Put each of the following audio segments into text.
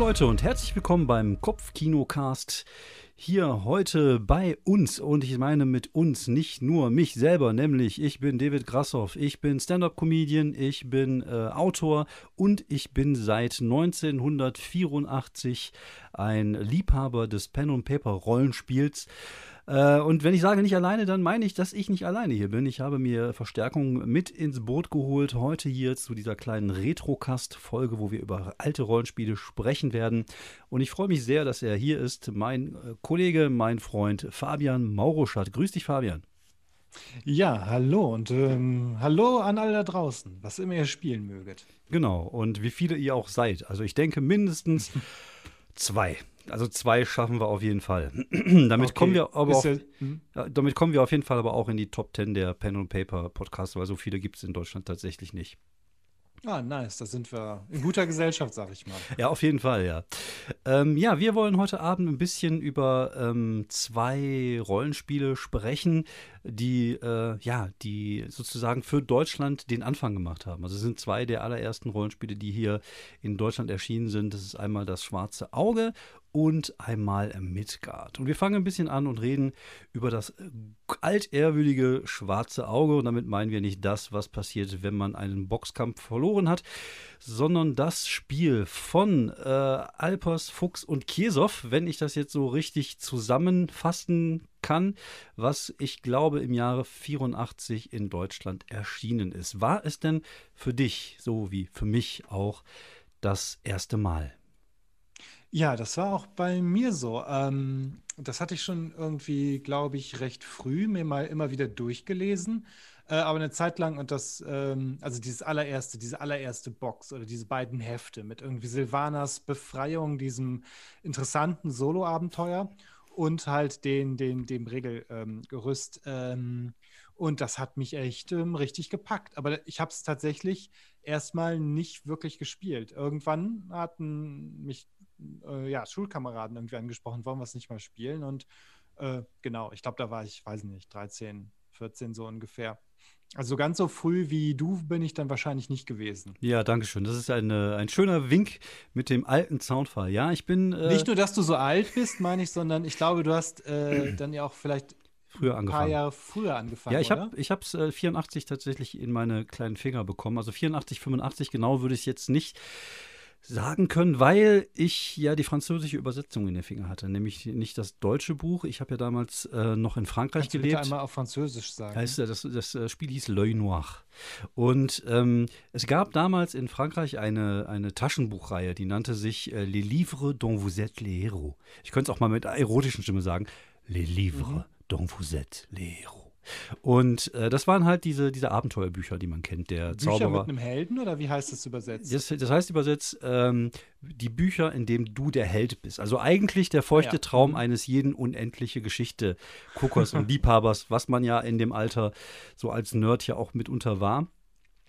Leute und herzlich willkommen beim Kopfkinocast. Hier heute bei uns und ich meine mit uns nicht nur mich selber, nämlich ich bin David Grassoff, ich bin Stand-up-Comedian, ich bin äh, Autor und ich bin seit 1984 ein Liebhaber des Pen-and-Paper-Rollenspiels. Äh, und wenn ich sage nicht alleine, dann meine ich, dass ich nicht alleine hier bin. Ich habe mir Verstärkung mit ins Boot geholt. Heute hier zu dieser kleinen Retrocast-Folge, wo wir über alte Rollenspiele sprechen werden. Und ich freue mich sehr, dass er hier ist. Mein äh, Kollege, mein Freund Fabian Mauruschat. Grüß dich, Fabian. Ja, hallo und ähm, hallo an alle da draußen, was immer ihr spielen möget. Genau, und wie viele ihr auch seid. Also ich denke mindestens zwei. Also zwei schaffen wir auf jeden Fall. damit okay. kommen wir aber auf, hm? ja, damit kommen wir auf jeden Fall aber auch in die Top 10 der Pen and Paper Podcasts, weil so viele gibt es in Deutschland tatsächlich nicht. Ah, nice. Da sind wir in guter Gesellschaft, sag ich mal. Ja, auf jeden Fall, ja. Ähm, ja, wir wollen heute Abend ein bisschen über ähm, zwei Rollenspiele sprechen, die, äh, ja, die sozusagen für Deutschland den Anfang gemacht haben. Also es sind zwei der allerersten Rollenspiele, die hier in Deutschland erschienen sind. Das ist einmal das Schwarze Auge und einmal Midgard. Und wir fangen ein bisschen an und reden über das äh, altehrwürdige schwarze Auge. Und damit meinen wir nicht das, was passiert, wenn man einen Boxkampf verloren hat, sondern das Spiel von äh, Alpers, Fuchs und Kiesow, wenn ich das jetzt so richtig zusammenfassen kann, was ich glaube im Jahre 84 in Deutschland erschienen ist. War es denn für dich, so wie für mich auch, das erste Mal? Ja, das war auch bei mir so. Ähm, das hatte ich schon irgendwie, glaube ich, recht früh mir mal immer wieder durchgelesen. Äh, aber eine Zeit lang und das, ähm, also dieses allererste, diese allererste Box oder diese beiden Hefte mit irgendwie Silvanas Befreiung, diesem interessanten Solo-Abenteuer und halt den, den, dem Regelgerüst. Ähm, und das hat mich echt ähm, richtig gepackt. Aber ich habe es tatsächlich erstmal nicht wirklich gespielt. Irgendwann hatten mich äh, ja, Schulkameraden irgendwie angesprochen, wollen wir es nicht mal spielen? Und äh, genau, ich glaube, da war ich, weiß nicht, 13, 14 so ungefähr. Also ganz so früh wie du bin ich dann wahrscheinlich nicht gewesen. Ja, danke schön. Das ist eine, ein schöner Wink mit dem alten Soundfall. Ja, ich bin. Äh nicht nur, dass du so alt bist, meine ich, sondern ich glaube, du hast äh, dann ja auch vielleicht früher angefangen. Ein paar Jahre früher angefangen. Ja, ich habe es äh, 84 tatsächlich in meine kleinen Finger bekommen. Also 84, 85 genau würde ich jetzt nicht sagen können, weil ich ja die französische Übersetzung in den Finger hatte, nämlich nicht das deutsche Buch. Ich habe ja damals äh, noch in Frankreich Kannst gelebt. Du einmal auf Französisch sagen. Heißt, das, das, das Spiel hieß L'œil noir. Und ähm, es gab damals in Frankreich eine, eine Taschenbuchreihe, die nannte sich äh, Les Livres dont vous êtes les héros. Ich könnte es auch mal mit erotischen Stimme sagen. Les Livres mhm. dont vous êtes les héros. Und äh, das waren halt diese, diese Abenteuerbücher, die man kennt. Der Bücher Zauberer. mit einem Helden oder wie heißt das übersetzt? Das, das heißt übersetzt ähm, die Bücher, in denen du der Held bist. Also eigentlich der feuchte ja. Traum eines jeden unendliche Geschichte Guckers und Liebhabers, was man ja in dem Alter so als Nerd ja auch mitunter war.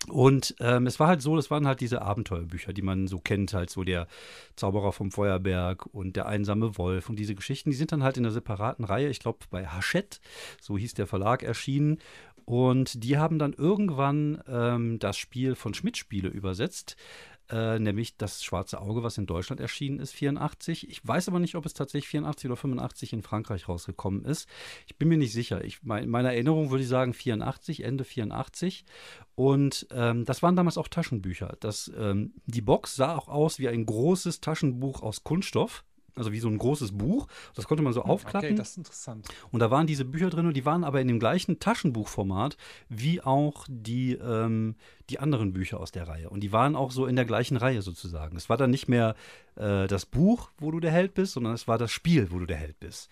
Und ähm, es war halt so, das waren halt diese Abenteuerbücher, die man so kennt, halt so der Zauberer vom Feuerberg und der einsame Wolf und diese Geschichten, die sind dann halt in einer separaten Reihe, ich glaube bei Hachette, so hieß der Verlag, erschienen. Und die haben dann irgendwann ähm, das Spiel von Schmidt Spiele übersetzt äh, nämlich das Schwarze Auge, was in Deutschland erschienen ist, 84. Ich weiß aber nicht, ob es tatsächlich 84 oder 85 in Frankreich rausgekommen ist. Ich bin mir nicht sicher. Ich, in meiner Erinnerung würde ich sagen 84, Ende 84. Und ähm, das waren damals auch Taschenbücher. Das, ähm, die Box sah auch aus wie ein großes Taschenbuch aus Kunststoff also wie so ein großes Buch. Das konnte man so hm, aufklappen. Okay, das ist interessant. Und da waren diese Bücher drin und die waren aber in dem gleichen Taschenbuchformat wie auch die, ähm, die anderen Bücher aus der Reihe. Und die waren auch so in der gleichen Reihe sozusagen. Es war dann nicht mehr äh, das Buch, wo du der Held bist, sondern es war das Spiel, wo du der Held bist.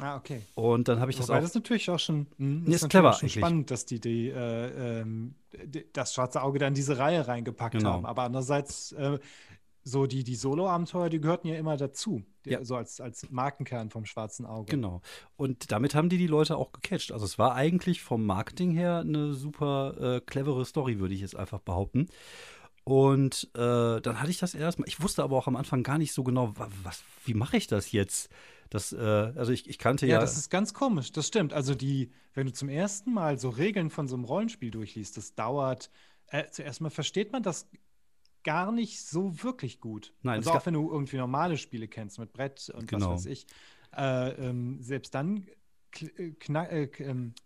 Ah, okay. Und dann habe ich Wobei das auch. Das natürlich auch schon. Mh, ist, ist clever schon spannend, dass die, die, äh, ähm, die, das schwarze Auge dann diese Reihe reingepackt genau. haben. Aber andererseits äh, so die, die Solo-Abenteuer, die gehörten ja immer dazu. Die, ja. So als, als Markenkern vom schwarzen Auge. Genau. Und damit haben die die Leute auch gecatcht. Also es war eigentlich vom Marketing her eine super äh, clevere Story, würde ich jetzt einfach behaupten. Und äh, dann hatte ich das erstmal. Ich wusste aber auch am Anfang gar nicht so genau, was, wie mache ich das jetzt? Das, äh, also ich, ich kannte ja. Ja, das ist ganz komisch, das stimmt. Also die, wenn du zum ersten Mal so Regeln von so einem Rollenspiel durchliest, das dauert. Äh, zuerst mal versteht man das gar nicht so wirklich gut. Nein, also auch wenn du irgendwie normale Spiele kennst mit Brett und genau. was weiß ich. Äh, ähm, selbst dann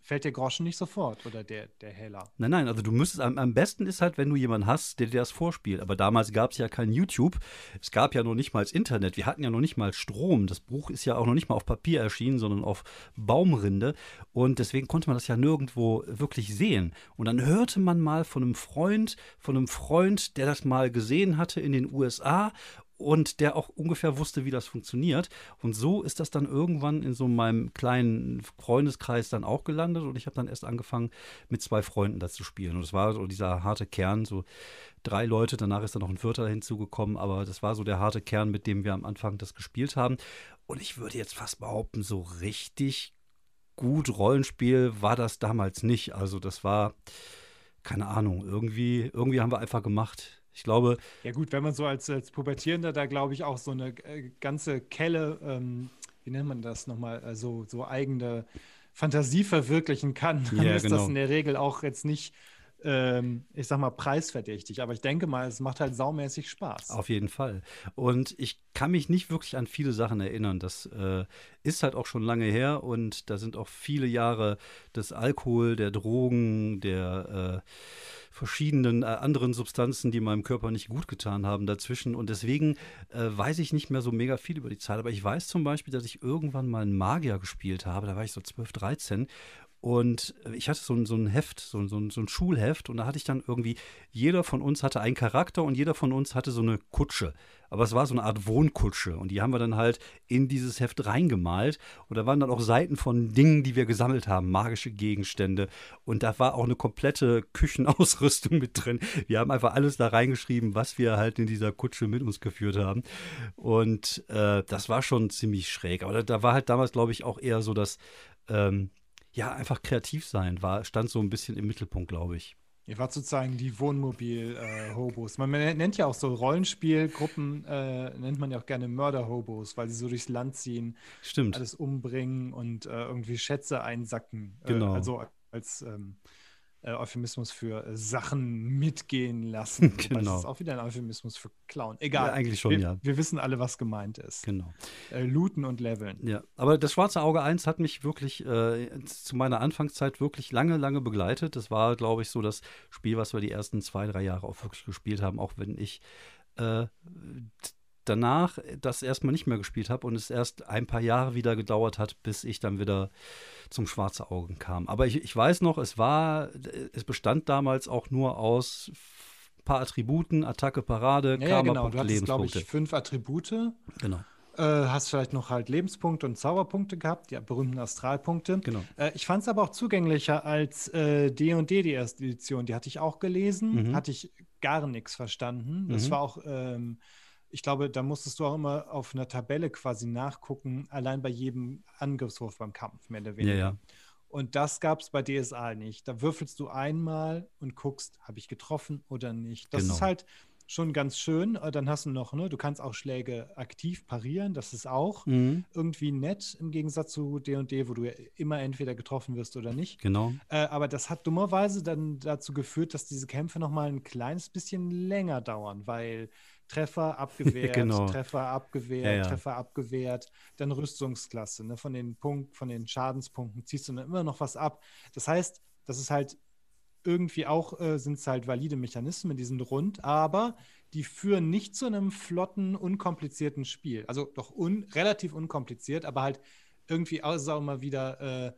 fällt der Groschen nicht sofort oder der, der Heller. Nein, nein, also du müsstest, am, am besten ist halt, wenn du jemanden hast, der dir das vorspielt. Aber damals gab es ja kein YouTube. Es gab ja noch nicht mal das Internet. Wir hatten ja noch nicht mal Strom. Das Buch ist ja auch noch nicht mal auf Papier erschienen, sondern auf Baumrinde. Und deswegen konnte man das ja nirgendwo wirklich sehen. Und dann hörte man mal von einem Freund, von einem Freund, der das mal gesehen hatte in den USA und der auch ungefähr wusste, wie das funktioniert. Und so ist das dann irgendwann in so meinem kleinen Freundeskreis dann auch gelandet und ich habe dann erst angefangen, mit zwei Freunden das zu spielen. Und es war so dieser harte Kern, so drei Leute, danach ist dann noch ein Vierter hinzugekommen, aber das war so der harte Kern, mit dem wir am Anfang das gespielt haben. Und ich würde jetzt fast behaupten, so richtig gut Rollenspiel war das damals nicht. Also das war, keine Ahnung, irgendwie, irgendwie haben wir einfach gemacht ich glaube. Ja, gut, wenn man so als, als Pubertierender da, glaube ich, auch so eine äh, ganze Kelle, ähm, wie nennt man das nochmal, äh, so, so eigene Fantasie verwirklichen kann, dann ja, ist genau. das in der Regel auch jetzt nicht ähm, ich sag mal, preisverdächtig. Aber ich denke mal, es macht halt saumäßig Spaß. Auf jeden Fall. Und ich kann mich nicht wirklich an viele Sachen erinnern. Das äh, ist halt auch schon lange her und da sind auch viele Jahre des Alkohol, der Drogen, der äh, verschiedenen äh, anderen Substanzen, die meinem Körper nicht gut getan haben, dazwischen. Und deswegen äh, weiß ich nicht mehr so mega viel über die Zeit. Aber ich weiß zum Beispiel, dass ich irgendwann mal einen Magier gespielt habe. Da war ich so 12, 13. Und ich hatte so ein, so ein Heft, so, so, so ein Schulheft, und da hatte ich dann irgendwie, jeder von uns hatte einen Charakter und jeder von uns hatte so eine Kutsche. Aber es war so eine Art Wohnkutsche. Und die haben wir dann halt in dieses Heft reingemalt. Und da waren dann auch Seiten von Dingen, die wir gesammelt haben, magische Gegenstände. Und da war auch eine komplette Küchenausrüstung mit drin. Wir haben einfach alles da reingeschrieben, was wir halt in dieser Kutsche mit uns geführt haben. Und äh, das war schon ziemlich schräg. Aber da, da war halt damals, glaube ich, auch eher so das. Ähm, ja, einfach kreativ sein, war, stand so ein bisschen im Mittelpunkt, glaube ich. Ihr wart sozusagen die Wohnmobil-Hobos. Äh, man nennt ja auch so Rollenspielgruppen, äh, nennt man ja auch gerne Mörder-Hobos, weil sie so durchs Land ziehen, Stimmt. alles umbringen und äh, irgendwie Schätze einsacken. Äh, genau. also als ähm, äh, Euphemismus für äh, Sachen mitgehen lassen. genau. Das ist auch wieder ein Euphemismus für klauen. Egal. Ja, eigentlich schon, wir, ja. Wir wissen alle, was gemeint ist. Genau. Äh, looten und leveln. Ja, aber das Schwarze Auge 1 hat mich wirklich äh, zu meiner Anfangszeit wirklich lange, lange begleitet. Das war, glaube ich, so das Spiel, was wir die ersten zwei, drei Jahre auch wirklich gespielt haben, auch wenn ich äh, danach das erstmal nicht mehr gespielt habe und es erst ein paar Jahre wieder gedauert hat, bis ich dann wieder zum Schwarze Augen kam. Aber ich, ich weiß noch, es war, es bestand damals auch nur aus ein paar Attributen, Attacke, Parade, ja, Karma, ja, genau. Du hattest, glaube ich, fünf Attribute. Genau. Äh, hast vielleicht noch halt Lebenspunkte und Zauberpunkte gehabt, die berühmten Astralpunkte. Genau. Äh, ich fand es aber auch zugänglicher als D&D, äh, die erste Edition. Die hatte ich auch gelesen, mhm. hatte ich gar nichts verstanden. Das mhm. war auch ähm, ich glaube, da musstest du auch immer auf einer Tabelle quasi nachgucken, allein bei jedem Angriffswurf beim Kampf, mehr oder weniger. Ja, ja. Und das gab es bei DSA nicht. Da würfelst du einmal und guckst, habe ich getroffen oder nicht. Das genau. ist halt schon ganz schön. Äh, dann hast du noch, ne, du kannst auch Schläge aktiv parieren. Das ist auch mhm. irgendwie nett im Gegensatz zu D&D, wo du immer entweder getroffen wirst oder nicht. Genau. Äh, aber das hat dummerweise dann dazu geführt, dass diese Kämpfe noch mal ein kleines bisschen länger dauern, weil Treffer abgewehrt, genau. Treffer abgewehrt, ja, ja. Treffer abgewehrt, dann Rüstungsklasse. Ne? Von den Punkt, von den Schadenspunkten ziehst du dann immer noch was ab. Das heißt, das ist halt irgendwie auch, äh, sind es halt valide Mechanismen, die sind rund, aber die führen nicht zu einem flotten, unkomplizierten Spiel. Also doch un relativ unkompliziert, aber halt irgendwie auch immer wieder äh,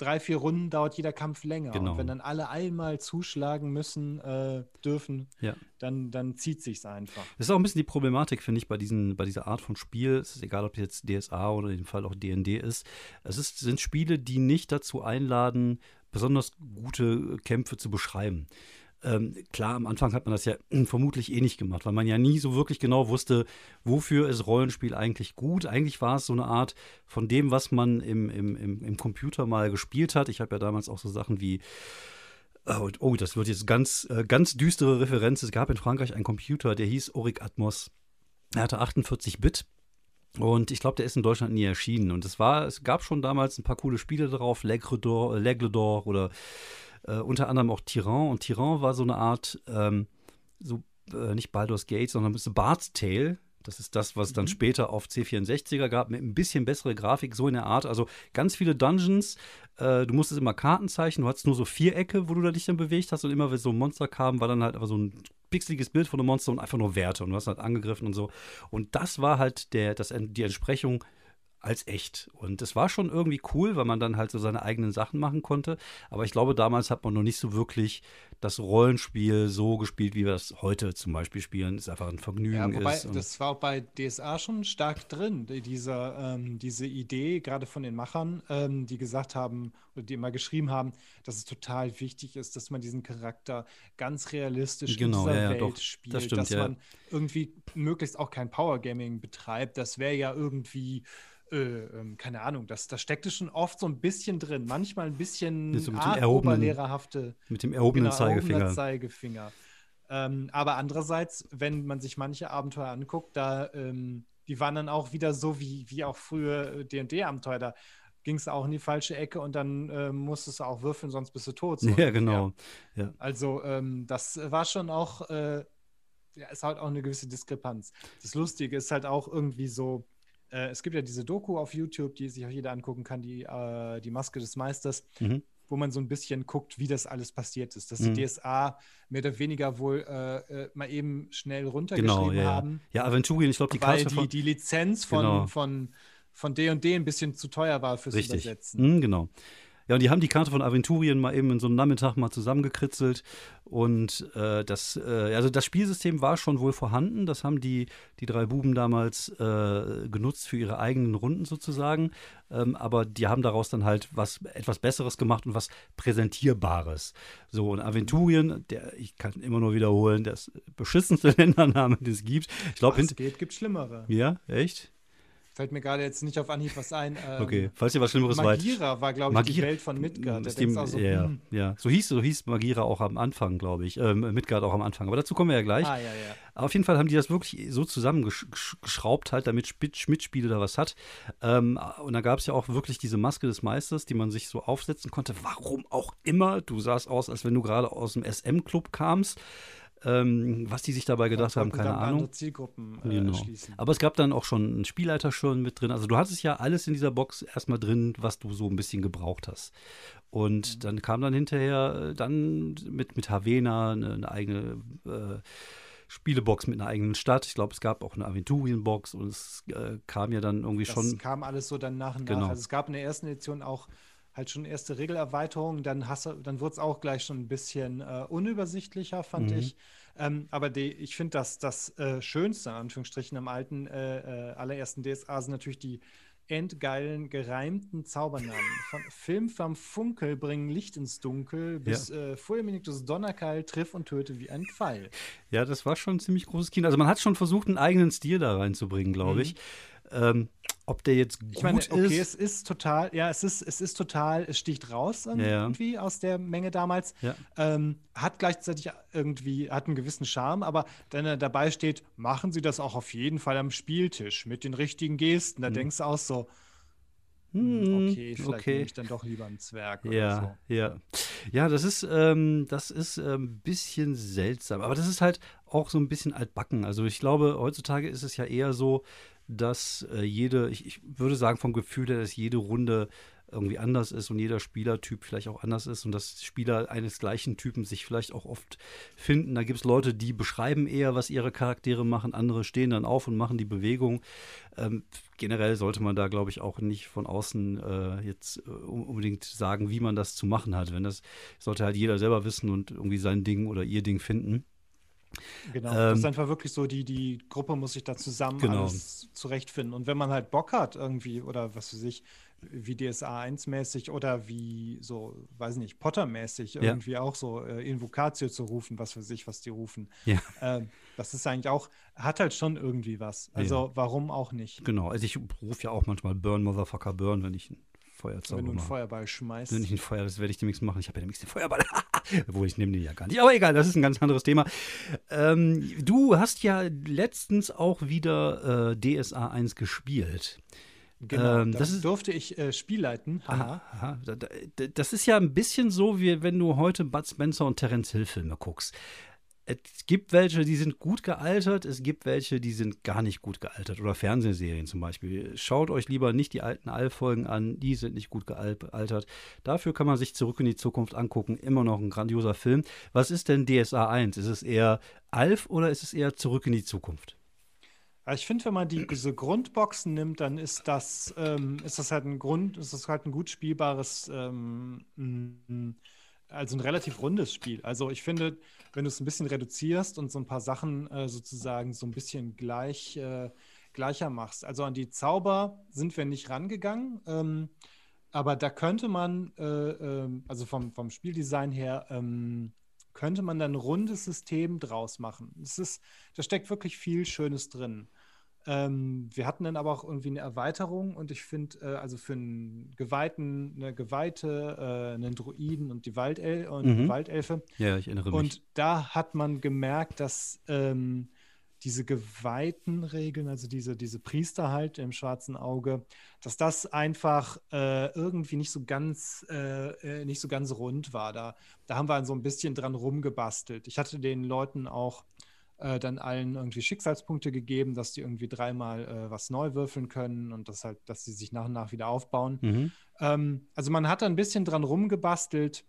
drei, vier Runden dauert jeder Kampf länger. Genau. Und wenn dann alle einmal zuschlagen müssen, äh, dürfen, ja. dann, dann zieht sich's einfach. Das ist auch ein bisschen die Problematik, finde ich, bei, diesen, bei dieser Art von Spiel. Es ist egal, ob jetzt DSA oder in dem Fall auch DND ist. Es ist, sind Spiele, die nicht dazu einladen, besonders gute Kämpfe zu beschreiben. Ähm, klar, am Anfang hat man das ja vermutlich eh nicht gemacht, weil man ja nie so wirklich genau wusste, wofür ist Rollenspiel eigentlich gut. Eigentlich war es so eine Art von dem, was man im, im, im, im Computer mal gespielt hat. Ich habe ja damals auch so Sachen wie Oh, oh, das wird jetzt ganz, äh, ganz düstere Referenz. Es gab in Frankreich einen Computer, der hieß Auric Atmos. Er hatte 48 Bit. Und ich glaube, der ist in Deutschland nie erschienen. Und es war, es gab schon damals ein paar coole Spiele drauf, L'Aigle d'Or oder äh, unter anderem auch Tyran. Und Tyran war so eine Art, ähm, so äh, nicht Baldur's Gate, sondern Bart's Tale. Das ist das, was dann mhm. später auf C64er gab, mit ein bisschen bessere Grafik, so in der Art. Also ganz viele Dungeons. Äh, du musstest immer Karten zeichnen. Du hattest nur so Vierecke, wo du dich dann bewegt hast. Und immer, wenn so ein Monster kam, war dann halt einfach so ein pixeliges Bild von einem Monster und einfach nur Werte. Und du hast halt angegriffen und so. Und das war halt der, das, die Entsprechung als echt. Und es war schon irgendwie cool, weil man dann halt so seine eigenen Sachen machen konnte. Aber ich glaube, damals hat man noch nicht so wirklich das Rollenspiel so gespielt, wie wir es heute zum Beispiel spielen. Es einfach ein Vergnügen ja, wobei, ist. Das war auch bei DSA schon stark drin, dieser, ähm, diese Idee, gerade von den Machern, ähm, die gesagt haben oder die immer geschrieben haben, dass es total wichtig ist, dass man diesen Charakter ganz realistisch genau, in dieser ja, Welt doch, spielt, das stimmt, dass man irgendwie möglichst auch kein Powergaming betreibt. Das wäre ja irgendwie äh, ähm, keine Ahnung, das, das steckte schon oft so ein bisschen drin. Manchmal ein bisschen so mit, dem oberlehrerhafte. Mit dem erhobenen genau, Zeigefinger. Zeigefinger. Ähm, aber andererseits, wenn man sich manche Abenteuer anguckt, da ähm, die waren dann auch wieder so wie, wie auch früher D&D-Abenteuer. Da ging es auch in die falsche Ecke und dann äh, musstest du auch würfeln, sonst bist du tot. So ja, genau. Ja. Also ähm, das war schon auch, äh, ja, ist halt auch eine gewisse Diskrepanz. Das Lustige ist halt auch irgendwie so, äh, es gibt ja diese Doku auf YouTube, die sich auch jeder angucken kann, die, äh, die Maske des Meisters, mhm. wo man so ein bisschen guckt, wie das alles passiert ist. Dass mhm. die DSA mehr oder weniger wohl äh, äh mal eben schnell runtergeschrieben genau, ja. haben. Ja, Aventurien, ich glaube, die Weil die, die Lizenz von, genau. von, von D&D &D ein bisschen zu teuer war fürs Richtig. Übersetzen. Mhm, genau. Ja, und die haben die Karte von Aventurien mal eben in so einem Nachmittag mal zusammengekritzelt. Und äh, das, äh, also das Spielsystem war schon wohl vorhanden. Das haben die, die drei Buben damals äh, genutzt für ihre eigenen Runden sozusagen. Ähm, aber die haben daraus dann halt was etwas Besseres gemacht und was Präsentierbares. So, und Aventurien, der, ich kann immer nur wiederholen, das beschissenste Ländername, den es gibt. Ich glaube, es geht, gibt schlimmere. Ja, echt? Fällt mir gerade jetzt nicht auf Anhieb was ein. Ähm, okay, falls ihr was Schlimmeres Magira weißt. Magira war, glaube ich, Magira, die Welt von Midgard. Der dem, so, ja, hm. ja, so hieß, so hieß Magira auch am Anfang, glaube ich. Ähm, Midgard auch am Anfang. Aber dazu kommen wir ja gleich. Ah, ja, ja. Aber auf jeden Fall haben die das wirklich so zusammengeschraubt, halt, damit Schmidt-Spiele da was hat. Ähm, und da gab es ja auch wirklich diese Maske des Meisters, die man sich so aufsetzen konnte. Warum auch immer. Du sahst aus, als wenn du gerade aus dem SM-Club kamst. Ähm, was die sich dabei gedacht haben, keine Ahnung. Zielgruppen äh, genau. Aber es gab dann auch schon einen Spielleiter schon mit drin. Also du hattest ja alles in dieser Box erstmal drin, was du so ein bisschen gebraucht hast. Und mhm. dann kam dann hinterher äh, dann mit, mit Havena eine, eine eigene äh, Spielebox mit einer eigenen Stadt. Ich glaube, es gab auch eine Aventurienbox und es äh, kam ja dann irgendwie das schon. Es kam alles so dann nach und nach. Genau. Also es gab in der ersten Edition auch halt schon erste Regelerweiterungen. Dann, dann wurde es auch gleich schon ein bisschen äh, unübersichtlicher, fand mhm. ich. Ähm, aber die, ich finde, dass das äh, Schönste, in Anführungsstrichen, am alten äh, äh allerersten DSA sind natürlich die endgeilen, gereimten Zaubernamen. Von Film vom Funkel bringen Licht ins Dunkel bis ja. äh, Fulminictus Donnerkeil triff und töte wie ein Pfeil. Ja, das war schon ein ziemlich großes Kino. Also man hat schon versucht, einen eigenen Stil da reinzubringen, glaube mhm. ich. Ähm, ob der jetzt gut ich meine, okay, ist. es ist total, ja, es ist, es ist total, es sticht raus irgendwie ja. aus der Menge damals. Ja. Ähm, hat gleichzeitig irgendwie, hat einen gewissen Charme, aber wenn er dabei steht, machen Sie das auch auf jeden Fall am Spieltisch mit den richtigen Gesten. Da hm. denkst du auch so, hm, hm okay, vielleicht okay. nehme ich dann doch lieber einen Zwerg ja, so. Ja, ja, das ist, ähm, das ist ein ähm, bisschen seltsam, aber das ist halt auch so ein bisschen altbacken. Also ich glaube, heutzutage ist es ja eher so, dass äh, jede, ich, ich, würde sagen vom Gefühl her, dass jede Runde irgendwie anders ist und jeder Spielertyp vielleicht auch anders ist und dass Spieler eines gleichen Typen sich vielleicht auch oft finden. Da gibt es Leute, die beschreiben eher, was ihre Charaktere machen, andere stehen dann auf und machen die Bewegung. Ähm, generell sollte man da, glaube ich, auch nicht von außen äh, jetzt äh, unbedingt sagen, wie man das zu machen hat. Wenn das sollte halt jeder selber wissen und irgendwie sein Ding oder ihr Ding finden. Genau, ähm, das ist einfach wirklich so, die, die Gruppe muss sich da zusammen genau. alles zurechtfinden. Und wenn man halt Bock hat, irgendwie, oder was weiß ich, wie DSA 1-mäßig oder wie so, weiß nicht, Potter-mäßig ja. irgendwie auch so äh, Invocatio zu rufen, was für sich, was die rufen. Ja. Äh, das ist eigentlich auch, hat halt schon irgendwie was. Also ja. warum auch nicht? Genau, also ich rufe ja auch manchmal Burn, Motherfucker, Burn, wenn ich Feuerzauber Wenn du einen Feuerball schmeißt. Wenn ich einen Feuer, das werde ich demnächst machen. Ich habe ja demnächst den Feuerball. Obwohl, ich nehme den ja gar nicht. Aber egal, das ist ein ganz anderes Thema. Ähm, du hast ja letztens auch wieder äh, DSA 1 gespielt. Genau, ähm, das ist, durfte ich äh, Spiel leiten. Aha. aha. Das ist ja ein bisschen so, wie wenn du heute Bud Spencer und Terence Hill Filme guckst. Es gibt welche, die sind gut gealtert, es gibt welche, die sind gar nicht gut gealtert. Oder Fernsehserien zum Beispiel. Schaut euch lieber nicht die alten All-Folgen an, die sind nicht gut gealtert. Dafür kann man sich zurück in die Zukunft angucken. Immer noch ein grandioser Film. Was ist denn DSA 1? Ist es eher Alf oder ist es eher zurück in die Zukunft? Ich finde, wenn man die, diese Grundboxen nimmt, dann ist das, ähm, ist das halt ein Grund, ist das halt ein gut spielbares ähm, also ein relativ rundes Spiel. Also ich finde, wenn du es ein bisschen reduzierst und so ein paar Sachen äh, sozusagen so ein bisschen gleich, äh, gleicher machst. Also an die Zauber sind wir nicht rangegangen, ähm, aber da könnte man, äh, ähm, also vom, vom Spieldesign her, ähm, könnte man dann ein rundes System draus machen. Es ist, da steckt wirklich viel Schönes drin. Ähm, wir hatten dann aber auch irgendwie eine Erweiterung und ich finde, äh, also für einen Geweihten, eine Geweihte, äh, einen Druiden und die Waldel und mhm. Waldelfe. Ja, ich erinnere mich. Und da hat man gemerkt, dass ähm, diese geweihten Regeln, also diese, diese Priester halt im schwarzen Auge, dass das einfach äh, irgendwie nicht so ganz, äh, äh, nicht so ganz rund war. Da, da haben wir so ein bisschen dran rumgebastelt. Ich hatte den Leuten auch äh, dann allen irgendwie Schicksalspunkte gegeben, dass die irgendwie dreimal äh, was neu würfeln können und das halt, dass sie sich nach und nach wieder aufbauen. Mhm. Ähm, also man hat da ein bisschen dran rumgebastelt,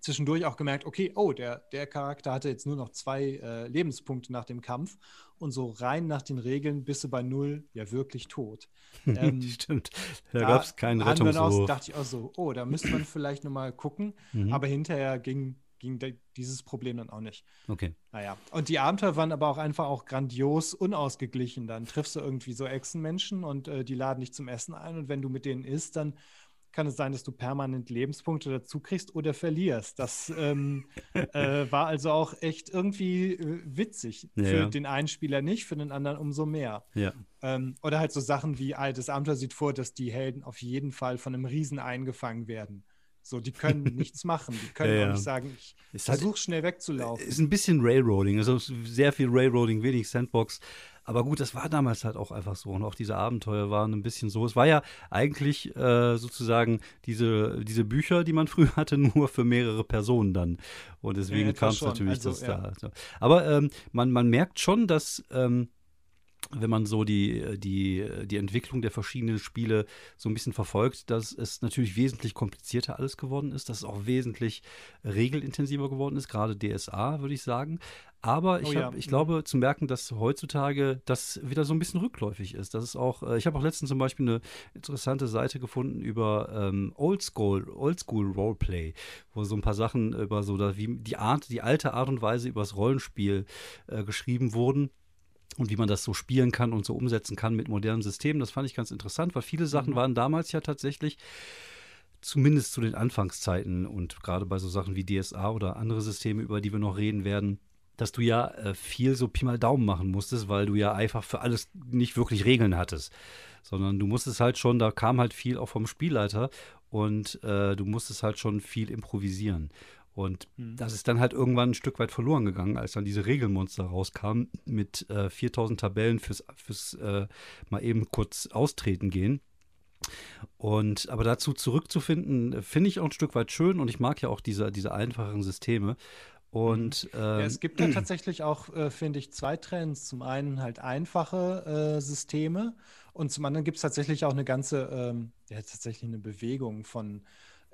zwischendurch auch gemerkt, okay, oh, der, der Charakter hatte jetzt nur noch zwei äh, Lebenspunkte nach dem Kampf und so rein nach den Regeln bist du bei null ja wirklich tot. Ähm, Stimmt, da, da gab es keinen Rettungswurf. Da dachte ich auch so, oh, da müsste man vielleicht nochmal gucken, mhm. aber hinterher ging ging dieses Problem dann auch nicht. Okay. Naja. Und die Abenteuer waren aber auch einfach auch grandios unausgeglichen. Dann triffst du irgendwie so Echsenmenschen und äh, die laden dich zum Essen ein und wenn du mit denen isst, dann kann es sein, dass du permanent Lebenspunkte dazu kriegst oder verlierst. Das ähm, äh, war also auch echt irgendwie äh, witzig. Ja, für ja. den einen Spieler nicht, für den anderen umso mehr. Ja. Ähm, oder halt so Sachen wie, das Abenteuer sieht vor, dass die Helden auf jeden Fall von einem Riesen eingefangen werden. So, die können nichts machen. Die können ja, auch nicht sagen, ich versuche halt, schnell wegzulaufen. Ist ein bisschen Railroading, also sehr viel Railroading, wenig Sandbox. Aber gut, das war damals halt auch einfach so. Und auch diese Abenteuer waren ein bisschen so. Es war ja eigentlich äh, sozusagen diese, diese Bücher, die man früher hatte, nur für mehrere Personen dann. Und deswegen ja, kam es natürlich, also, dass ja. da. Aber ähm, man, man merkt schon, dass. Ähm, wenn man so die, die, die Entwicklung der verschiedenen Spiele so ein bisschen verfolgt, dass es natürlich wesentlich komplizierter alles geworden ist, dass es auch wesentlich regelintensiver geworden ist, gerade DSA, würde ich sagen. Aber ich, oh, hab, ja. ich glaube zu merken, dass heutzutage das wieder so ein bisschen rückläufig ist. Das ist auch, äh, ich habe auch letztens zum Beispiel eine interessante Seite gefunden über ähm, Oldschool, Oldschool Roleplay, wo so ein paar Sachen über so da, wie die Art, die alte Art und Weise übers Rollenspiel äh, geschrieben wurden und wie man das so spielen kann und so umsetzen kann mit modernen Systemen. Das fand ich ganz interessant, weil viele Sachen mhm. waren damals ja tatsächlich zumindest zu den Anfangszeiten und gerade bei so Sachen wie DSA oder andere Systeme, über die wir noch reden werden, dass du ja äh, viel so Pi mal Daumen machen musstest, weil du ja einfach für alles nicht wirklich Regeln hattest, sondern du musstest halt schon, da kam halt viel auch vom Spielleiter und äh, du musstest halt schon viel improvisieren. Und mhm. das ist dann halt irgendwann ein Stück weit verloren gegangen, als dann diese Regelmonster rauskamen mit äh, 4000 Tabellen fürs, fürs äh, mal eben kurz austreten gehen. Und aber dazu zurückzufinden, finde ich auch ein Stück weit schön und ich mag ja auch diese, diese einfachen Systeme. Und ähm, ja, es gibt da tatsächlich auch, äh, finde ich, zwei Trends. Zum einen halt einfache äh, Systeme und zum anderen gibt es tatsächlich auch eine ganze, ähm, ja, tatsächlich eine Bewegung von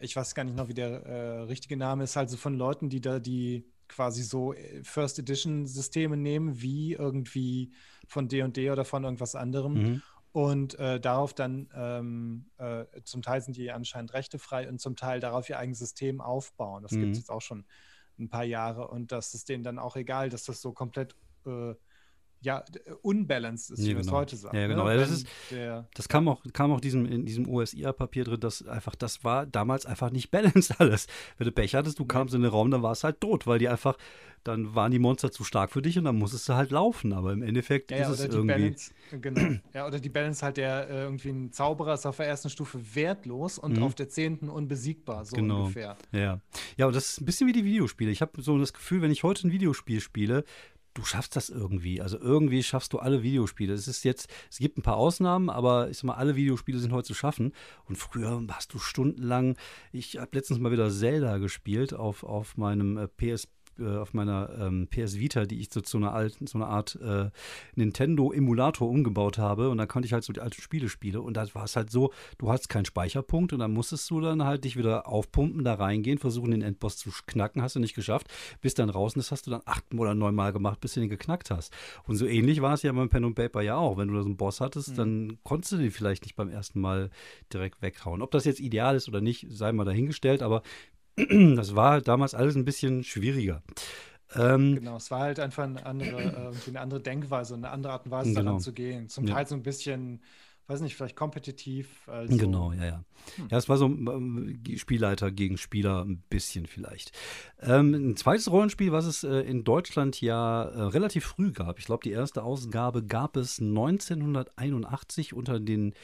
ich weiß gar nicht noch, wie der äh, richtige Name ist, also von Leuten, die da die quasi so äh, First Edition Systeme nehmen, wie irgendwie von D&D oder von irgendwas anderem. Mhm. Und äh, darauf dann, ähm, äh, zum Teil sind die anscheinend rechtefrei und zum Teil darauf ihr eigenes System aufbauen. Das mhm. gibt es jetzt auch schon ein paar Jahre. Und das ist denen dann auch egal, dass das so komplett äh, ja, unbalanced ist, wie man es heute sagt. Ja, genau. Ne? das, ist, das kam auch, kam auch diesem, in diesem OSIA-Papier drin, dass einfach, das war damals einfach nicht balanced alles. Wenn du Pech hattest, du kamst in den Raum, dann war es halt tot, weil die einfach, dann waren die Monster zu stark für dich und dann musstest du halt laufen. Aber im Endeffekt ja, ist es irgendwie. Balance, genau. Ja, oder die Balance halt der äh, irgendwie ein Zauberer ist auf der ersten Stufe wertlos und mhm. auf der zehnten unbesiegbar, so genau. ungefähr. Ja. Ja, und das ist ein bisschen wie die Videospiele. Ich habe so das Gefühl, wenn ich heute ein Videospiel spiele, du schaffst das irgendwie. Also irgendwie schaffst du alle Videospiele. Es ist jetzt, es gibt ein paar Ausnahmen, aber ich sag mal, alle Videospiele sind heute zu schaffen. Und früher hast du stundenlang, ich habe letztens mal wieder Zelda gespielt auf, auf meinem äh, PS äh, auf meiner ähm, PS Vita, die ich so zu einer alten, so einer Art äh, Nintendo-Emulator umgebaut habe. Und da konnte ich halt so die alten Spiele spielen. Und da war es halt so, du hast keinen Speicherpunkt und dann musstest du dann halt dich wieder aufpumpen, da reingehen, versuchen, den Endboss zu knacken. Hast du nicht geschafft. Bis dann draußen ist, hast du dann acht oder neun Mal gemacht, bis du den geknackt hast. Und so ähnlich war es ja beim Pen und Paper ja auch. Wenn du da so einen Boss hattest, mhm. dann konntest du den vielleicht nicht beim ersten Mal direkt weghauen. Ob das jetzt ideal ist oder nicht, sei mal dahingestellt, aber das war halt damals alles ein bisschen schwieriger. Ähm, genau, es war halt einfach eine andere, äh, eine andere Denkweise, eine andere Art und Weise genau. daran zu gehen. Zum Teil ja. so ein bisschen, weiß nicht, vielleicht kompetitiv. Also, genau, ja, ja. Hm. Ja, es war so ähm, Spielleiter gegen Spieler ein bisschen vielleicht. Ähm, ein zweites Rollenspiel, was es äh, in Deutschland ja äh, relativ früh gab. Ich glaube, die erste Ausgabe gab es 1981 unter den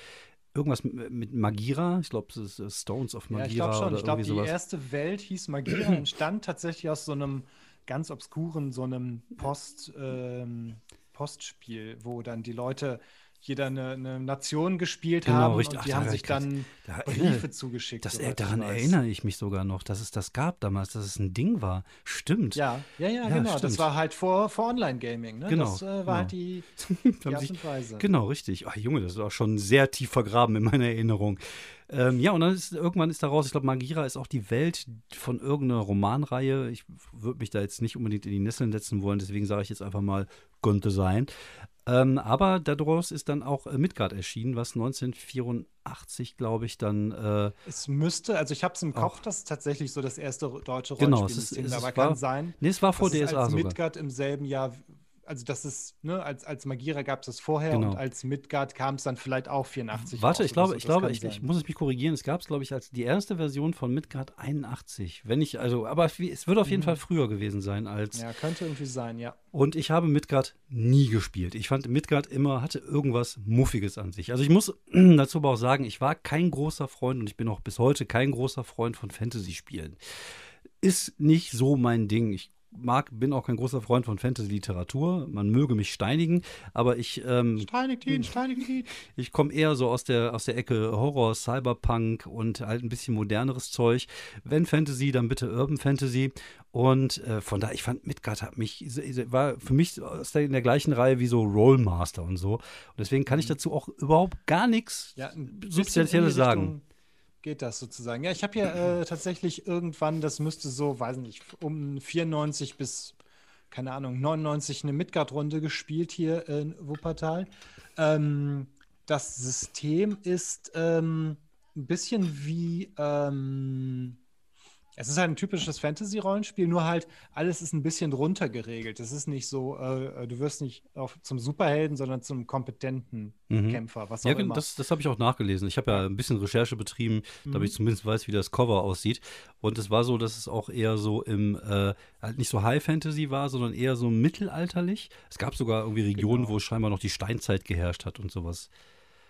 irgendwas mit Magira. Ich glaube, es ist äh, Stones of Magira. Ja, ich glaube schon. ich glaube, die sowas. erste Welt hieß Magira, entstand tatsächlich aus so einem ganz obskuren, so einem Post, ähm, Postspiel, wo dann die Leute jeder eine, eine Nation gespielt genau, haben richtig. und die Ach, haben sich dann da Briefe zugeschickt. Das, äh, daran erinnere ich mich sogar noch, dass es das gab damals, dass es ein Ding war. Stimmt. Ja, ja, ja, ja genau. Stimmt. Das war halt vor, vor Online-Gaming. Ne? Genau. Das äh, war genau. halt die, die Art und Weise. Genau, richtig. Ach Junge, das ist auch schon sehr tief vergraben in meiner Erinnerung. Ähm, ja, und dann ist irgendwann ist daraus, ich glaube, Magira ist auch die Welt von irgendeiner Romanreihe. Ich würde mich da jetzt nicht unbedingt in die Nesseln setzen wollen, deswegen sage ich jetzt einfach mal, könnte sein. Ähm, aber daraus ist dann auch äh, Midgard erschienen, was 1984, glaube ich, dann. Äh, es müsste, also ich habe es im Kopf, dass es tatsächlich so das erste deutsche Rollenspiel genau, es ist, ist, aber war, kann sein. Nee, es war vor DSA sogar. Midgard im selben Jahr also das ist, ne, als, als Magira gab es das vorher genau. und als Midgard kam es dann vielleicht auch 84. Warte, ich glaube, so. ich glaube, ich, ich, muss mich korrigieren. Es gab es, glaube ich, als die erste Version von Midgard 81. Wenn ich, also, aber es wird auf jeden mhm. Fall früher gewesen sein als. Ja, könnte irgendwie sein, ja. Und ich habe Midgard nie gespielt. Ich fand Midgard immer, hatte irgendwas Muffiges an sich. Also ich muss dazu aber auch sagen, ich war kein großer Freund und ich bin auch bis heute kein großer Freund von Fantasy-Spielen ist nicht so mein Ding. Ich mag, bin auch kein großer Freund von Fantasy-Literatur. Man möge mich steinigen, aber ich. Ähm, steinigt ihn, steinigt ihn. Ich komme eher so aus der, aus der Ecke Horror, Cyberpunk und halt ein bisschen moderneres Zeug. Wenn Fantasy, dann bitte Urban Fantasy. Und äh, von daher, ich fand Midgard hat mich, war für mich in der gleichen Reihe wie so Rollmaster und so. Und deswegen kann ich mhm. dazu auch überhaupt gar nichts ja, Substanzielles sagen geht das sozusagen. Ja, ich habe ja äh, tatsächlich irgendwann, das müsste so, weiß nicht, um 94 bis, keine Ahnung, 99 eine Midgard-Runde gespielt hier in Wuppertal. Ähm, das System ist ähm, ein bisschen wie, ähm, es ist halt ein typisches Fantasy-Rollenspiel, nur halt alles ist ein bisschen runtergeregelt. Es ist nicht so, äh, äh, du wirst nicht auf, zum Superhelden, sondern zum kompetenten mhm. Kämpfer, was auch ja, immer. Das, das habe ich auch nachgelesen. Ich habe ja ein bisschen Recherche betrieben, mhm. damit ich zumindest weiß, wie das Cover aussieht. Und es war so, dass es auch eher so im, äh, halt nicht so High Fantasy war, sondern eher so mittelalterlich. Es gab sogar irgendwie Regionen, genau. wo scheinbar noch die Steinzeit geherrscht hat und sowas.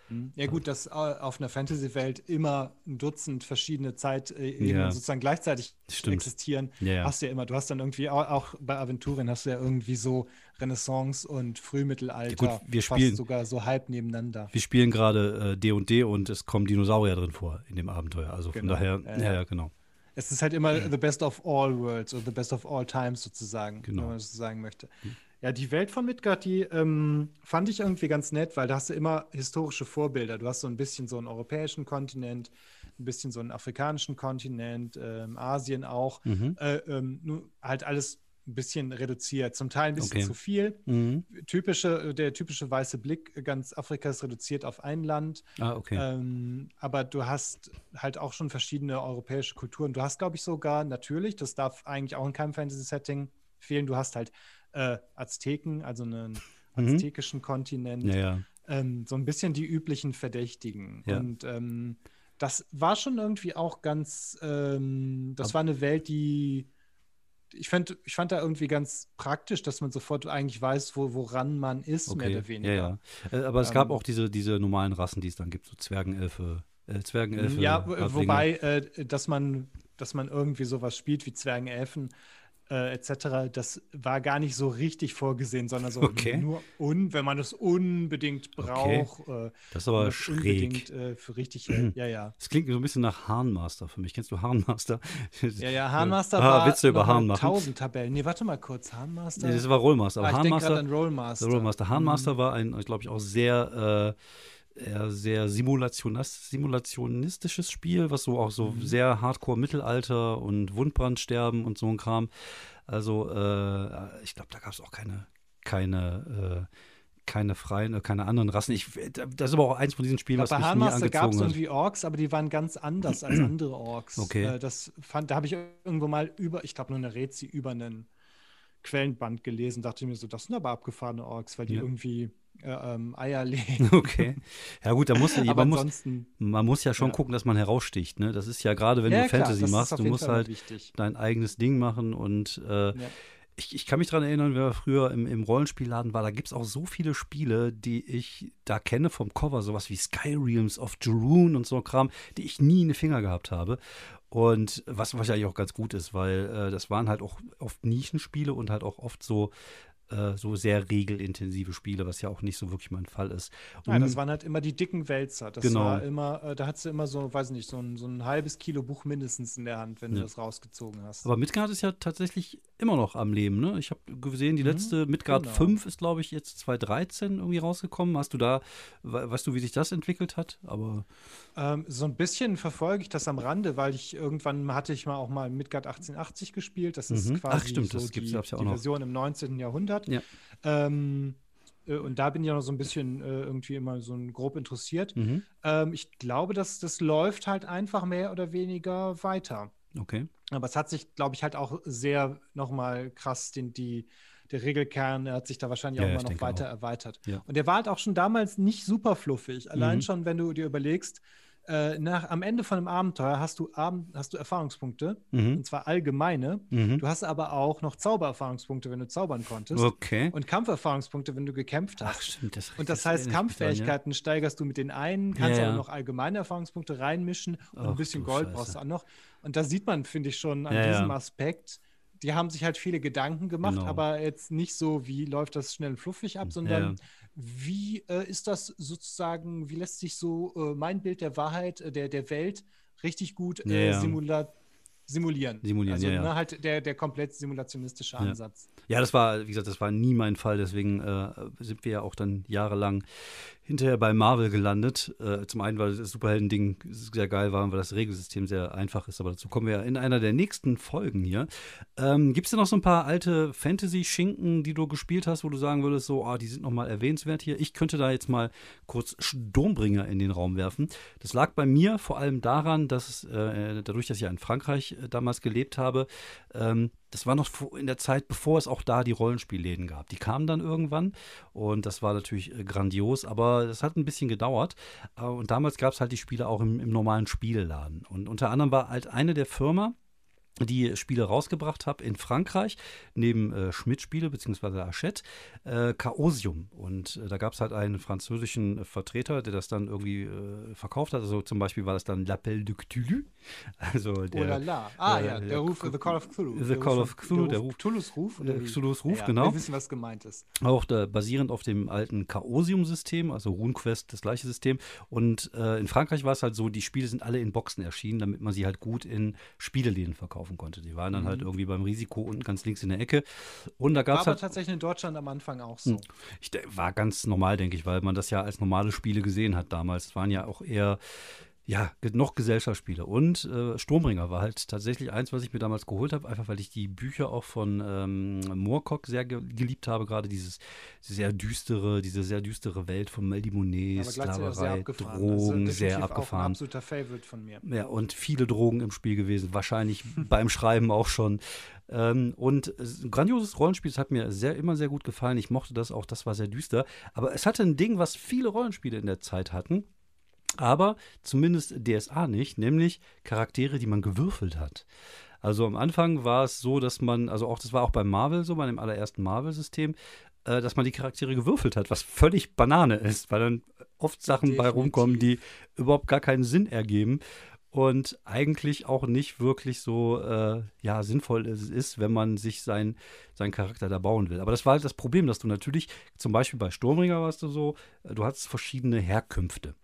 Mhm. Ja gut, dass äh, auf einer Fantasy-Welt immer ein Dutzend verschiedene Zeitebenen ja. sozusagen gleichzeitig Stimmt. existieren, ja, hast du ja immer. Du hast dann irgendwie auch, bei Aventurien hast du ja irgendwie so Renaissance und Frühmittelalter ja, gut, wir spielen, sogar so halb nebeneinander. Wir spielen gerade D&D äh, &D und es kommen Dinosaurier drin vor in dem Abenteuer. Also von genau. daher, ja, ja, genau. Es ist halt immer the best of all worlds oder the best of all times sozusagen, genau. wenn man das so sagen möchte. Mhm. Ja, die Welt von Midgard, die ähm, fand ich irgendwie ganz nett, weil da hast du immer historische Vorbilder. Du hast so ein bisschen so einen europäischen Kontinent, ein bisschen so einen afrikanischen Kontinent, ähm, Asien auch. Mhm. Äh, ähm, nur halt alles ein bisschen reduziert, zum Teil ein bisschen okay. zu viel. Mhm. Typische, der typische weiße Blick ganz Afrikas reduziert auf ein Land. Ah, okay. Ähm, aber du hast halt auch schon verschiedene europäische Kulturen. Du hast, glaube ich, sogar natürlich, das darf eigentlich auch in keinem Fantasy-Setting fehlen, du hast halt äh, Azteken, also einen mhm. aztekischen Kontinent. Ja, ja. Ähm, so ein bisschen die üblichen Verdächtigen. Ja. Und ähm, das war schon irgendwie auch ganz, ähm, das Aber war eine Welt, die ich fand, ich fand da irgendwie ganz praktisch, dass man sofort eigentlich weiß, wo, woran man ist, okay. mehr oder weniger. Ja, ja. Äh, aber es gab ähm, auch diese, diese normalen Rassen, die es dann gibt, so Zwergenelfe, äh, Zwergenelfe. Ja, wobei, äh, dass man, dass man irgendwie sowas spielt wie Zwergenelfen, äh, etc., das war gar nicht so richtig vorgesehen, sondern so Okay. nur un, wenn man es unbedingt braucht. Äh, Das ist aber schräg. Unbedingt, äh, für richtig, äh, ja, ja. Das klingt so ein bisschen nach Hahnmaster für mich. Kennst du Hahnmaster? Ja, ja, Hahnmaster Ah, war Witze über Hahn machen. 1000 Tabellen. Nee, warte mal kurz, Hahnmaster? Nee, das war Rollmaster. ah, Aber ich denke gerade an Rollmaster. Rollmaster. Hahnmaster Mhm. war ein, glaube ich, auch sehr, äh, eher sehr simulationistisches Spiel, was so auch so Mhm. sehr Hardcore Mittelalter und Wundbrandsterben und so ein Kram. Also, äh, ich glaube, da gab es auch keine, keine, äh, keine freien, äh, keine anderen Rassen. Ich, das ist aber auch eins von diesen Spielen, was bei mich nie Hahnmaster gab es angezogen hat. irgendwie Orks, aber die waren ganz anders als andere Orks. Okay. Äh, das fand, da habe ich irgendwo mal über, ich glaube nur eine Rezi über einen Quellenband gelesen, dachte mir so, das sind aber abgefahrene Orks, weil die Ja. irgendwie ähm, Eier legen. Okay. Ja gut, da muss man muss, man muss ja schon Ja. gucken, dass man heraussticht. Ne? Das ist ja gerade, wenn ja, du Fantasy machst, du musst Fall halt wichtig. dein eigenes Ding machen und äh, Ja. ich, ich kann mich daran erinnern, wer früher im, im Rollenspielladen war, da gibt es auch so viele Spiele, die ich da kenne vom Cover, sowas wie Skyrealms of Jarun und so Kram, die ich nie in den Finger gehabt habe. Und was wahrscheinlich auch ganz gut ist, weil äh, das waren halt auch oft Nischenspiele und halt auch oft so, äh, so sehr regelintensive Spiele, was ja auch nicht so wirklich mein Fall ist. Und- das waren halt immer die dicken Wälzer. Das Genau. war immer, äh, da hattest du immer so, weiß nicht, so ein, so ein halbes Kilo Buch mindestens in der Hand, wenn du Ja. das rausgezogen hast. Aber Midgard ist ja tatsächlich immer noch am Leben, ne? Ich habe gesehen, die Mhm, letzte Midgard genau. 5 ist, glaube ich, jetzt 2013 irgendwie rausgekommen. Hast du da, we weißt du, wie sich das entwickelt hat? Aber Ähm, so ein bisschen verfolge ich das am Rande, weil ich irgendwann hatte ich mal auch mal Midgard 1880 gespielt. Das ist Mhm. quasi Ach, stimmt, so das gibt's- die, ja auch die noch. Version im 19. Jahrhundert. Ja. Ähm, äh, und da bin ich ja noch so ein bisschen äh, irgendwie immer so ein grob interessiert. mhm. Ähm, ich glaube, dass das läuft halt einfach mehr oder weniger weiter. Okay. Aber es hat sich, glaube ich, halt auch sehr nochmal krass, den, die, der Regelkern hat sich da wahrscheinlich Ja, auch immer noch weiter auch. erweitert. Ja. Und der war halt auch schon damals nicht super fluffig. Allein Mhm. schon, wenn du dir überlegst, äh, nach, am Ende von einem Abenteuer hast du, Abend, hast du Erfahrungspunkte, Mhm. und zwar allgemeine. Mhm. Du hast aber auch noch Zaubererfahrungspunkte, wenn du zaubern konntest. Okay. Und Kampferfahrungspunkte, wenn du gekämpft Ach, hast. stimmt. Das, Und das heißt, dran, Kampffähigkeiten steigerst du mit den einen, kannst Ja, aber ja. noch allgemeine Erfahrungspunkte reinmischen und Ach, ein bisschen Gold Scheiße. brauchst du auch noch. Und da sieht man, finde ich, schon an Ja, ja. diesem Aspekt, die haben sich halt viele Gedanken gemacht, Genau. aber jetzt nicht so, wie läuft das schnell und fluffig ab, sondern Ja. wie äh, ist das sozusagen, wie lässt sich so äh, mein Bild der Wahrheit, äh, der, der Welt richtig gut äh, ja. simula simulieren. Simulieren, also, ja, ja. Ne, halt der, der komplett simulationistische Ansatz. Ja, das war, wie gesagt, das war nie mein Fall. Deswegen äh, sind wir ja auch dann jahrelang hinterher bei Marvel gelandet. Äh, zum einen, weil das Superhelden-Ding sehr geil war und weil das Regelsystem sehr einfach ist. Aber dazu kommen wir ja in einer der nächsten Folgen hier. Ähm, Gibt es denn noch so ein paar alte Fantasy-Schinken, die du gespielt hast, wo du sagen würdest, so, ah, die sind nochmal erwähnenswert hier? Ich könnte da jetzt mal kurz Sturmbringer in den Raum werfen. Das lag bei mir vor allem daran, dass äh, dadurch, dass ich in Frankreich äh, damals gelebt habe, ähm, das war noch in der Zeit, bevor es auch da die Rollenspielläden gab. Die kamen dann irgendwann und das war natürlich äh, grandios, aber es hat ein bisschen gedauert. Äh, Und damals gab es halt die Spiele auch im, im normalen Spielladen. Und unter anderem war halt eine der Firma, die Spiele rausgebracht habe in Frankreich, neben äh, Schmidt-Spiele bzw. Hachette, äh, Chaosium. Und äh, da gab es halt einen französischen äh, Vertreter, der das dann irgendwie äh, verkauft hat. Also zum Beispiel war das dann L'Appel de Cthulhu. Also der, oh la la. Ah äh, ja, der Ruf, The Call of Cthulhu. The Der Call of Cthulhu, der Ruf- Cthulhus Ruf? der oder? Cthulhus Ruf, ja, genau. Wir wissen, was gemeint ist. Auch da, basierend auf dem alten Chaosium-System, also RuneQuest, das gleiche System. Und äh, in Frankreich war es halt so, die Spiele sind alle in Boxen erschienen, damit man sie halt gut in Spieleläden verkaufen konnte. Die waren dann Mhm. halt irgendwie beim Risiko unten ganz links in der Ecke. Und da gab War es aber halt. tatsächlich in Deutschland am Anfang auch so. Ich, de- war ganz normal, denke ich, weil man das ja als normale Spiele gesehen hat damals. Es waren ja auch eher, ja, noch Gesellschaftsspiele. Und äh, Sturmbringer war halt tatsächlich eins, was ich mir damals geholt habe, einfach weil ich die Bücher auch von ähm, Moorcock sehr ge geliebt habe. Gerade dieses sehr düstere, diese sehr düstere Welt von Melimonet, Aber gleichzeitig auch sehr Sklaverei, abgefahren. Also Drogen, sehr abgefahren. absoluter Favorite von mir. Ja, und viele Drogen im Spiel gewesen, wahrscheinlich beim Schreiben auch schon. Ähm, und es- ein grandioses Rollenspiel, es hat mir sehr, immer sehr gut gefallen. Ich mochte das auch, das war sehr düster. Aber es hatte ein Ding, was viele Rollenspiele in der Zeit hatten. Aber zumindest DSA nicht, nämlich Charaktere, die man gewürfelt hat. Also am Anfang war es so, dass man, also auch das war auch beim Marvel so, bei dem allerersten Marvel-System, äh, dass man die Charaktere gewürfelt hat, was völlig Banane ist, weil dann oft Sachen bei Definitiv. rumkommen, die überhaupt gar keinen Sinn ergeben. und eigentlich auch nicht wirklich so äh, ja, sinnvoll ist, wenn man sich sein, seinen Charakter da bauen will. Aber das war halt das Problem, dass du natürlich, zum Beispiel bei Sturmringer warst du so, äh, du hattest verschiedene Herkünfte.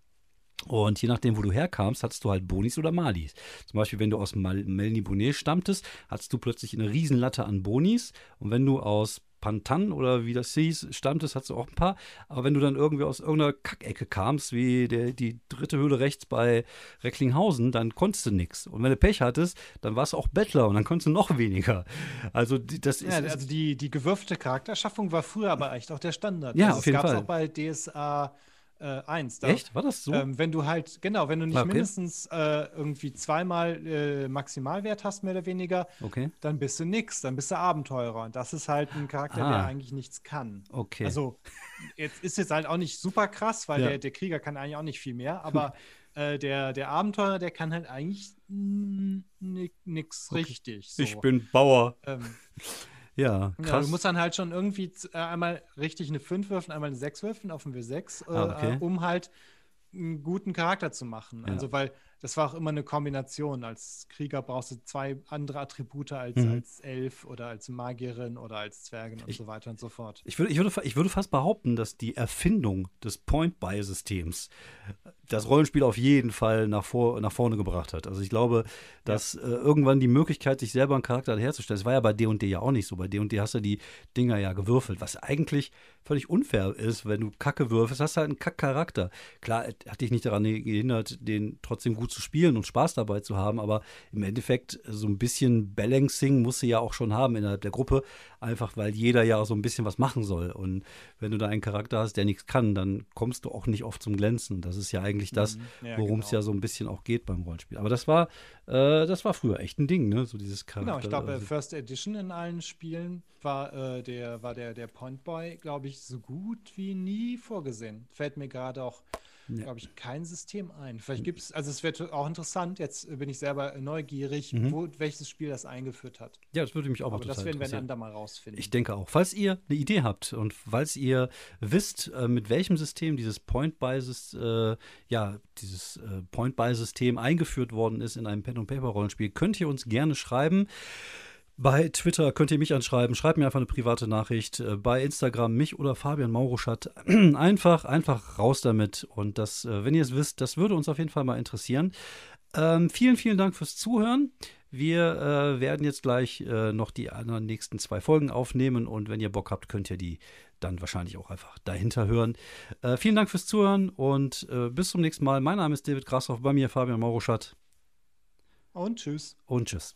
Und je nachdem, wo du herkamst, hattest du halt Bonis oder Malis. Zum Beispiel, wenn du aus Mal Melny Bonnet stammtest, hattest du plötzlich eine Riesenlatte an Bonis. Und wenn du aus Pantan oder wie das hieß, stammtest, hattest du auch ein paar. Aber wenn du dann irgendwie aus irgendeiner Kackecke kamst, wie der, die dritte Höhle rechts bei Recklinghausen, dann konntest du nichts. Und wenn du Pech hattest, dann warst du auch Bettler und dann konntest du noch weniger. Also das ja, ist. Also die, die gewürfte Charakterschaffung war früher aber echt auch der Standard. Ja, also auf jeden das gab's Fall. auch bei DSA äh, 1. Da, Echt? War das so? Ähm, wenn du halt, genau, wenn du nicht Okay. mindestens äh, irgendwie zweimal äh, Maximalwert hast, mehr oder weniger, okay. dann bist du nix, dann bist du Abenteurer. Und das ist halt ein Charakter, Ah. der eigentlich nichts kann. Okay. Also, jetzt ist jetzt halt auch nicht super krass, weil Ja. der, der Krieger kann eigentlich auch nicht viel mehr, aber äh, der, der Abenteurer, der kann halt eigentlich ni- nix richtig. So. Ich bin Bauer. Ähm, Ja, ja, krass. du musst dann halt schon irgendwie äh, einmal richtig eine 5 würfeln, einmal eine 6 würfeln auf dem W6, äh, Ah, okay. äh, um halt einen guten Charakter zu machen. Ja. Also, weil das war auch immer eine Kombination. Als Krieger brauchst du zwei andere Attribute als, Mhm. als Elf oder als Magierin oder als Zwergin und Ich- so weiter und so fort. Ich würde, ich, würde, ich würde fast behaupten, dass die Erfindung des Point-Buy-Systems das Rollenspiel auf jeden Fall nach, vor, nach vorne gebracht hat. Also ich glaube, dass äh, irgendwann die Möglichkeit, sich selber einen Charakter herzustellen, das war ja bei D&D ja auch nicht so. Bei D&D hast du die Dinger ja gewürfelt, was eigentlich völlig unfair ist, wenn du Kacke würfelst, hast du halt einen Kack-Charakter. Klar, hat dich nicht daran gehindert, den trotzdem gut zu spielen und Spaß dabei zu haben, aber im Endeffekt so ein bisschen Balancing musst du ja auch schon haben innerhalb der Gruppe, einfach weil jeder ja auch so ein bisschen was machen soll. Und wenn du da einen Charakter hast, der nichts kann, dann kommst du auch nicht oft zum Glänzen. Das ist ja eigentlich das, Mhm. Ja, worum es genau. ja so ein bisschen auch geht beim Rollenspiel. Aber das war, äh, das war früher echt ein Ding, ne? So dieses Charakter. Genau, ich glaube, also- First Edition in allen Spielen war äh, der, war der, der Point Boy, glaube ich, so gut wie nie vorgesehen. Fällt mir gerade auch, Ja. glaube ich, kein System ein. Vielleicht gibt es, also es wird auch interessant, jetzt bin ich selber neugierig, Mhm. wo, welches Spiel das eingeführt hat. ja, das würde mich auch Aber das werden wir dann da mal rausfinden. Ich denke auch. Falls ihr eine Idee habt und falls ihr wisst, äh, mit welchem System dieses Point-Buy-System, äh, ja, dieses äh, Point-Buy-System eingeführt worden ist in einem Pen-and-Paper-Rollenspiel, könnt ihr uns gerne schreiben. Bei Twitter könnt ihr mich anschreiben, schreibt mir einfach eine private Nachricht. Äh, Bei Instagram mich oder Fabian Mauruschat. Einfach, einfach raus damit. Und das, äh, wenn ihr es wisst, das würde uns auf jeden Fall mal interessieren. Ähm, vielen, vielen Dank fürs Zuhören. Wir äh, werden jetzt gleich äh, noch die anderen nächsten zwei Folgen aufnehmen und wenn ihr Bock habt, könnt ihr die dann wahrscheinlich auch einfach dahinter hören. Äh, vielen Dank fürs Zuhören und äh, bis zum nächsten Mal. Mein Name ist David Grashoff, bei mir Fabian Mauruschat Und tschüss. und tschüss.